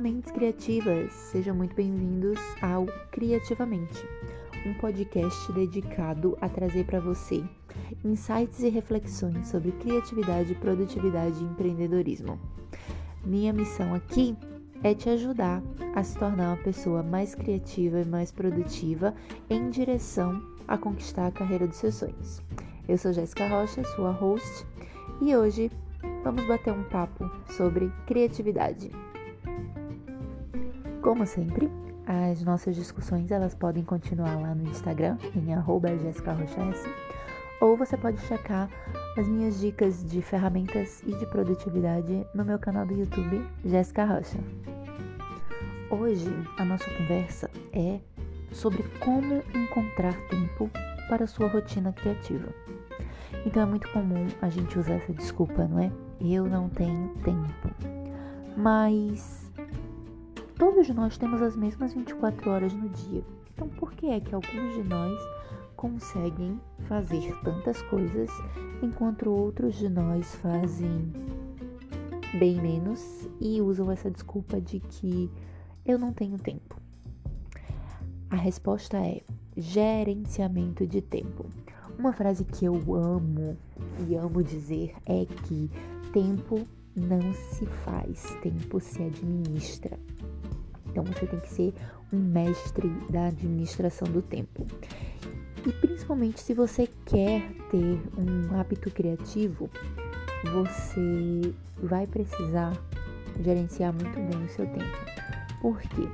Mentes criativas! Sejam muito bem-vindos ao Criativamente, um podcast dedicado a trazer para você insights e reflexões sobre criatividade, produtividade e empreendedorismo. Minha missão aqui é te ajudar a se tornar uma pessoa mais criativa e mais produtiva em direção a conquistar a carreira dos seus sonhos. Eu sou Jéssica Rocha, sua host, e hoje vamos bater um papo sobre criatividade. Como sempre, as nossas discussões elas podem continuar lá no Instagram, em arroba ou você pode checar as minhas dicas de ferramentas e de produtividade no meu canal do YouTube, Jéssica Rocha. Hoje a nossa conversa é sobre como encontrar tempo para sua rotina criativa. Então é muito comum a gente usar essa desculpa, não é? Eu não tenho tempo. Mas Todos nós temos as mesmas 24 horas no dia. Então, por que é que alguns de nós conseguem fazer tantas coisas enquanto outros de nós fazem bem menos e usam essa desculpa de que eu não tenho tempo? A resposta é gerenciamento de tempo. Uma frase que eu amo e amo dizer é que tempo não se faz, tempo se administra. Então você tem que ser um mestre da administração do tempo. E principalmente se você quer ter um hábito criativo, você vai precisar gerenciar muito bem o seu tempo. Por quê?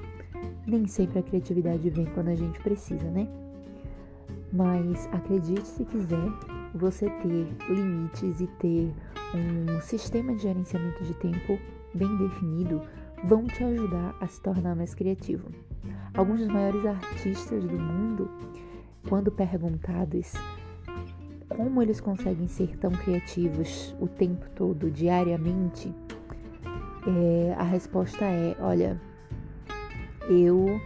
Nem sempre a criatividade vem quando a gente precisa, né? Mas acredite se quiser, você ter limites e ter um sistema de gerenciamento de tempo bem definido vão te ajudar a se tornar mais criativo. Alguns dos maiores artistas do mundo, quando perguntados como eles conseguem ser tão criativos o tempo todo, diariamente, é, a resposta é: olha, eu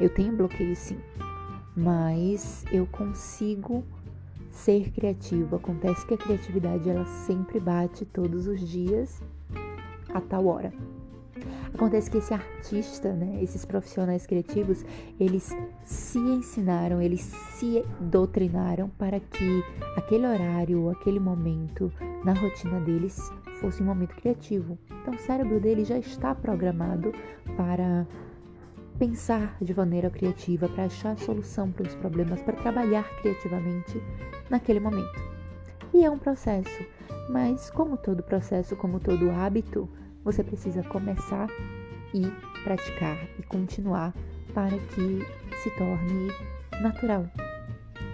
eu tenho bloqueio sim, mas eu consigo ser criativo. Acontece que a criatividade ela sempre bate todos os dias a tal hora. Acontece que esse artista, né, esses profissionais criativos, eles se ensinaram, eles se doutrinaram para que aquele horário, aquele momento na rotina deles fosse um momento criativo. Então o cérebro dele já está programado para pensar de maneira criativa, para achar solução para os problemas, para trabalhar criativamente naquele momento. E é um processo, mas como todo processo, como todo hábito, você precisa começar e praticar e continuar para que se torne natural.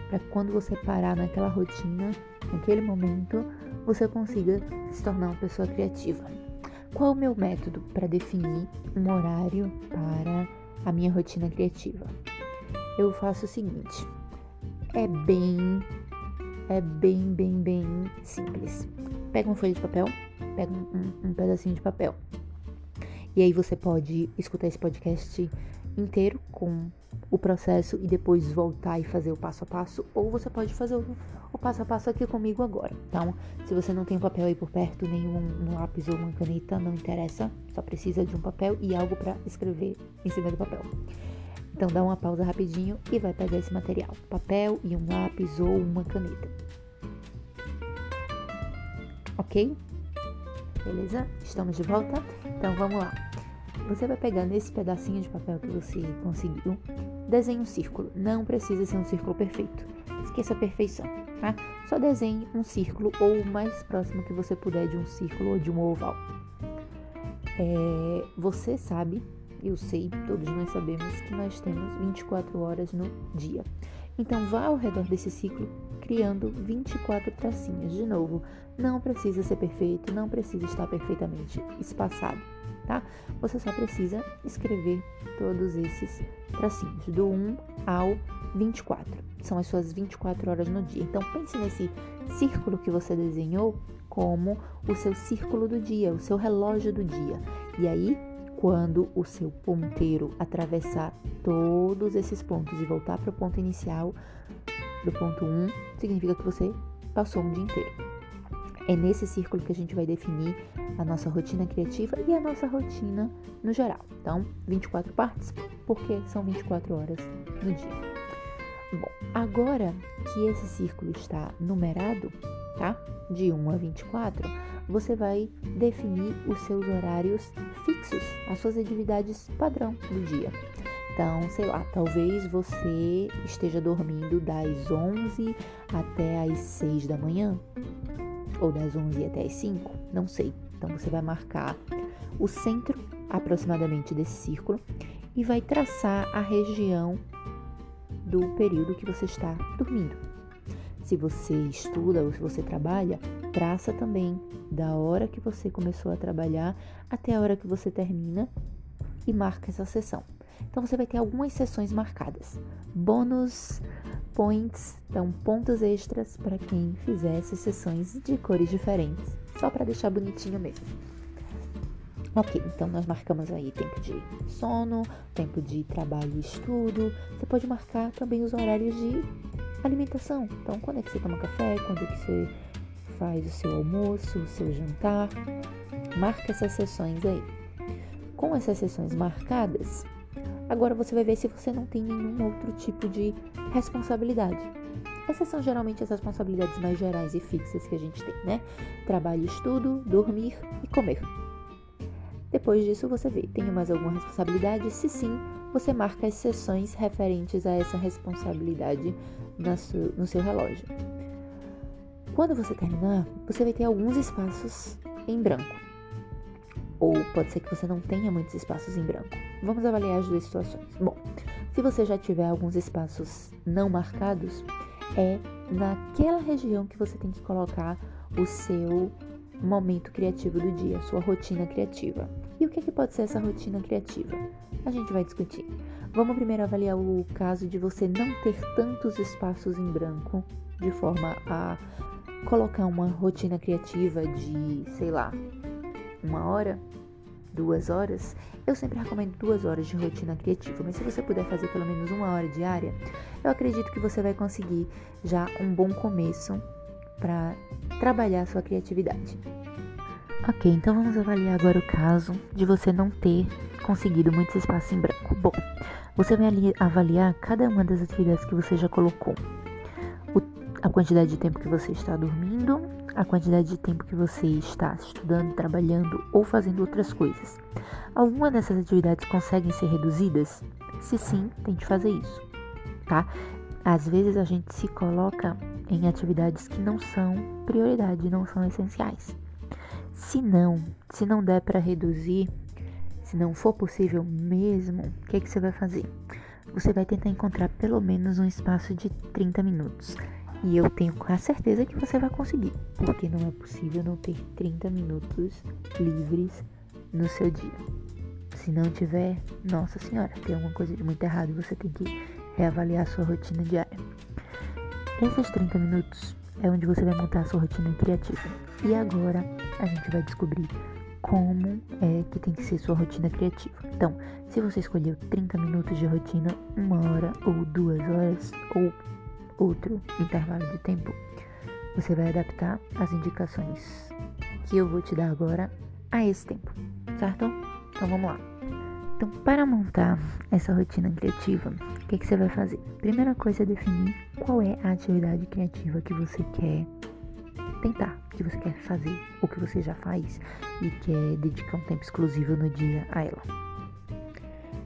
Para quando você parar naquela rotina, naquele momento, você consiga se tornar uma pessoa criativa. Qual o meu método para definir um horário para a minha rotina criativa? Eu faço o seguinte: é bem, é bem, bem, bem simples. Pega uma folha de papel, pega um, um pedacinho de papel. E aí você pode escutar esse podcast inteiro com o processo e depois voltar e fazer o passo a passo, ou você pode fazer o, o passo a passo aqui comigo agora. Então, se você não tem um papel aí por perto, nenhum um lápis ou uma caneta, não interessa, só precisa de um papel e algo para escrever em cima do papel. Então, dá uma pausa rapidinho e vai pegar esse material: papel e um lápis ou uma caneta. Ok? Beleza? Estamos de volta? Então vamos lá. Você vai pegar nesse pedacinho de papel que você conseguiu, desenhe um círculo. Não precisa ser um círculo perfeito. Esqueça a perfeição, tá? Só desenhe um círculo ou o mais próximo que você puder de um círculo ou de um oval. É, você sabe, eu sei, todos nós sabemos que nós temos 24 horas no dia. Então vá ao redor desse ciclo criando 24 tracinhos. De novo, não precisa ser perfeito, não precisa estar perfeitamente espaçado, tá? Você só precisa escrever todos esses tracinhos, do 1 ao 24. São as suas 24 horas no dia. Então pense nesse círculo que você desenhou como o seu círculo do dia, o seu relógio do dia. E aí quando o seu ponteiro atravessar todos esses pontos e voltar para o ponto inicial do ponto 1, significa que você passou um dia inteiro. É nesse círculo que a gente vai definir a nossa rotina criativa e a nossa rotina no geral. Então, 24 partes, porque são 24 horas no dia. Bom, agora que esse círculo está numerado, tá? De 1 a 24, você vai definir os seus horários fixos, as suas atividades padrão do dia. Então, sei lá, talvez você esteja dormindo das 11 até as 6 da manhã, ou das 11 até as 5, não sei. Então, você vai marcar o centro aproximadamente desse círculo e vai traçar a região do período que você está dormindo. Se você estuda ou se você trabalha, traça também da hora que você começou a trabalhar até a hora que você termina e marca essa sessão. Então você vai ter algumas sessões marcadas. Bônus points, então pontos extras para quem fizesse sessões de cores diferentes, só para deixar bonitinho mesmo. Ok, então nós marcamos aí tempo de sono, tempo de trabalho e estudo. Você pode marcar também os horários de alimentação. Então, quando é que você toma café, quando é que você faz o seu almoço, o seu jantar. Marca essas sessões aí. Com essas sessões marcadas, agora você vai ver se você não tem nenhum outro tipo de responsabilidade. Essas são geralmente as responsabilidades mais gerais e fixas que a gente tem, né? Trabalho, estudo, dormir e comer. Depois disso, você vê, tenho mais alguma responsabilidade? Se sim, você marca as sessões referentes a essa responsabilidade no seu relógio. Quando você terminar, você vai ter alguns espaços em branco. Ou pode ser que você não tenha muitos espaços em branco. Vamos avaliar as duas situações. Bom, se você já tiver alguns espaços não marcados, é naquela região que você tem que colocar o seu momento criativo do dia, sua rotina criativa. E o que, é que pode ser essa rotina criativa? A gente vai discutir. Vamos primeiro avaliar o caso de você não ter tantos espaços em branco, de forma a colocar uma rotina criativa de, sei lá, uma hora, duas horas. Eu sempre recomendo duas horas de rotina criativa, mas se você puder fazer pelo menos uma hora diária, eu acredito que você vai conseguir já um bom começo para trabalhar a sua criatividade. Ok, então vamos avaliar agora o caso de você não ter conseguido muitos espaços em branco. Bom, você vai avaliar cada uma das atividades que você já colocou. A quantidade de tempo que você está dormindo, a quantidade de tempo que você está estudando, trabalhando ou fazendo outras coisas. Alguma dessas atividades conseguem ser reduzidas? Se sim, tente fazer isso, tá? Às vezes a gente se coloca em atividades que não são prioridade, não são essenciais. Se não, se não der para reduzir, se não for possível mesmo, o que, que você vai fazer? Você vai tentar encontrar pelo menos um espaço de 30 minutos. E eu tenho a certeza que você vai conseguir, porque não é possível não ter 30 minutos livres no seu dia. Se não tiver, nossa senhora, tem alguma coisa de muito errado e você tem que reavaliar a sua rotina diária. Esses 30 minutos é onde você vai montar a sua rotina criativa. E agora a gente vai descobrir como é que tem que ser sua rotina criativa. Então, se você escolheu 30 minutos de rotina, uma hora ou duas horas ou outro intervalo de tempo, você vai adaptar as indicações que eu vou te dar agora a esse tempo, certo? Então vamos lá. Então, para montar essa rotina criativa, o que, que, você vai fazer? Primeira coisa é definir qual é a atividade criativa que você quer tentar, que você quer fazer, ou que você já faz e quer dedicar um tempo exclusivo no dia a ela.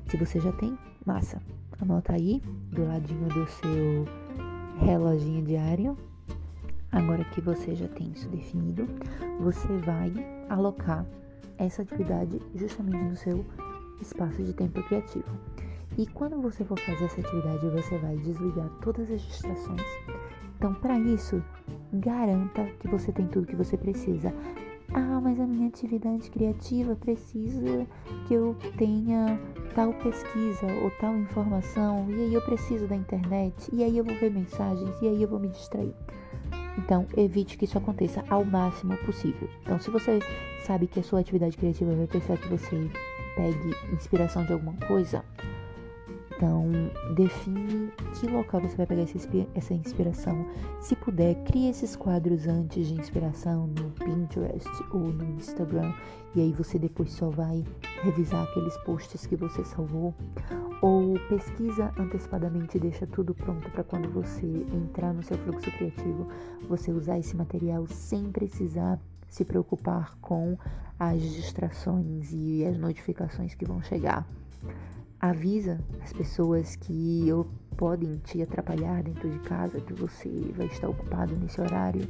Se você já tem, massa. Anota aí do ladinho do seu reloginho diário. Agora que você já tem isso definido, você vai alocar essa atividade justamente no seu espaço de tempo criativo. E quando você for fazer essa atividade, você vai desligar todas as distrações. Então, para isso, garanta que você tem tudo que você precisa. Ah, mas a minha atividade criativa precisa que eu tenha tal pesquisa ou tal informação, e aí eu preciso da internet, e aí eu vou ver mensagens, e aí eu vou me distrair. Então, evite que isso aconteça ao máximo possível. Então, se você sabe que a sua atividade criativa vai precisar que você pegue inspiração de alguma coisa, Então, define que local você vai pegar essa inspiração. Se puder, crie esses quadros antes de inspiração no Pinterest ou no Instagram. E aí você depois só vai revisar aqueles posts que você salvou. Ou pesquisa antecipadamente e deixa tudo pronto para quando você entrar no seu fluxo criativo, você usar esse material sem precisar se preocupar com as distrações e as notificações que vão chegar. Avisa as pessoas que podem te atrapalhar dentro de casa, que você vai estar ocupado nesse horário.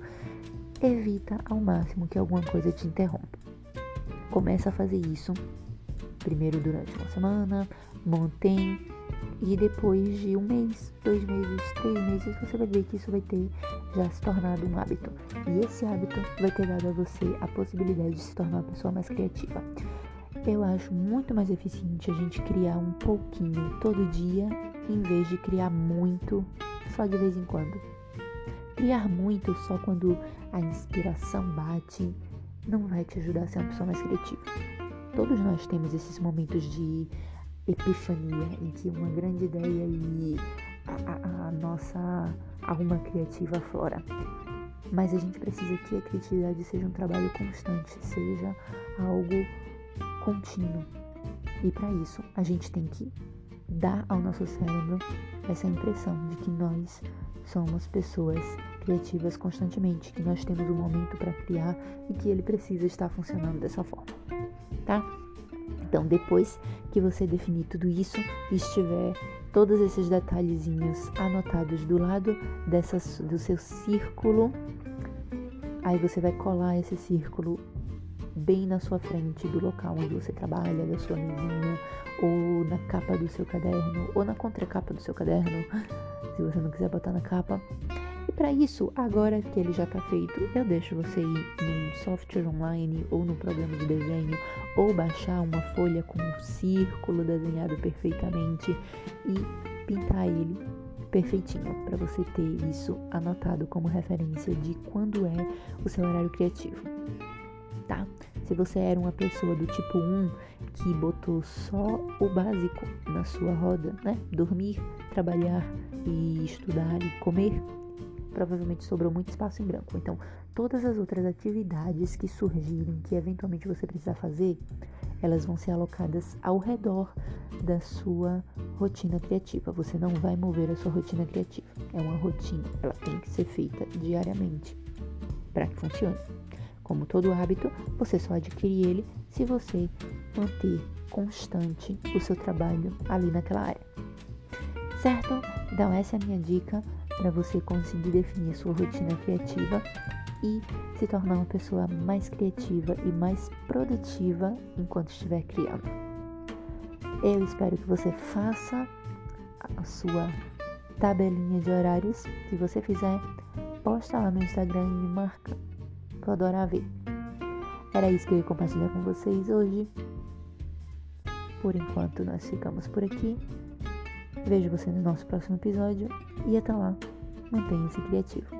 Evita ao máximo que alguma coisa te interrompa. Começa a fazer isso primeiro durante uma semana, mantém e depois de um mês, dois meses, três meses, você vai ver que isso vai ter já se tornado um hábito. E esse hábito vai ter dado a você a possibilidade de se tornar uma pessoa mais criativa. Eu acho muito mais eficiente a gente criar um pouquinho todo dia em vez de criar muito só de vez em quando. Criar muito só quando a inspiração bate não vai te ajudar a ser uma pessoa mais criativa. Todos nós temos esses momentos de epifania em que uma grande ideia e a, a, a nossa alma criativa aflora. Mas a gente precisa que a criatividade seja um trabalho constante, seja algo contínuo. E para isso, a gente tem que dar ao nosso cérebro essa impressão de que nós somos pessoas criativas constantemente, que nós temos um momento para criar e que ele precisa estar funcionando dessa forma, tá? Então, depois que você definir tudo isso e estiver todos esses detalhezinhos anotados do lado dessa, do seu círculo, aí você vai colar esse círculo bem na sua frente do local onde você trabalha, da sua mesinha, ou na capa do seu caderno, ou na contracapa do seu caderno, se você não quiser botar na capa. E para isso, agora que ele já está feito, eu deixo você ir num software online ou num programa de desenho ou baixar uma folha com um círculo desenhado perfeitamente e pintar ele perfeitinho para você ter isso anotado como referência de quando é o seu horário criativo. Se você era uma pessoa do tipo 1 que botou só o básico na sua roda, né? Dormir, trabalhar e estudar e comer, provavelmente sobrou muito espaço em branco. Então, todas as outras atividades que surgirem, que eventualmente você precisar fazer, elas vão ser alocadas ao redor da sua rotina criativa. Você não vai mover a sua rotina criativa. É uma rotina, ela tem que ser feita diariamente para que funcione. Como todo hábito, você só adquire ele se você manter constante o seu trabalho ali naquela área. Certo? Então, essa é a minha dica para você conseguir definir sua rotina criativa e se tornar uma pessoa mais criativa e mais produtiva enquanto estiver criando. Eu espero que você faça a sua tabelinha de horários. Se você fizer, posta lá no Instagram e me marca. Vou adorar ver. Era isso que eu ia compartilhar com vocês hoje. Por enquanto, nós ficamos por aqui. Vejo você no nosso próximo episódio e até lá, mantenha-se criativo.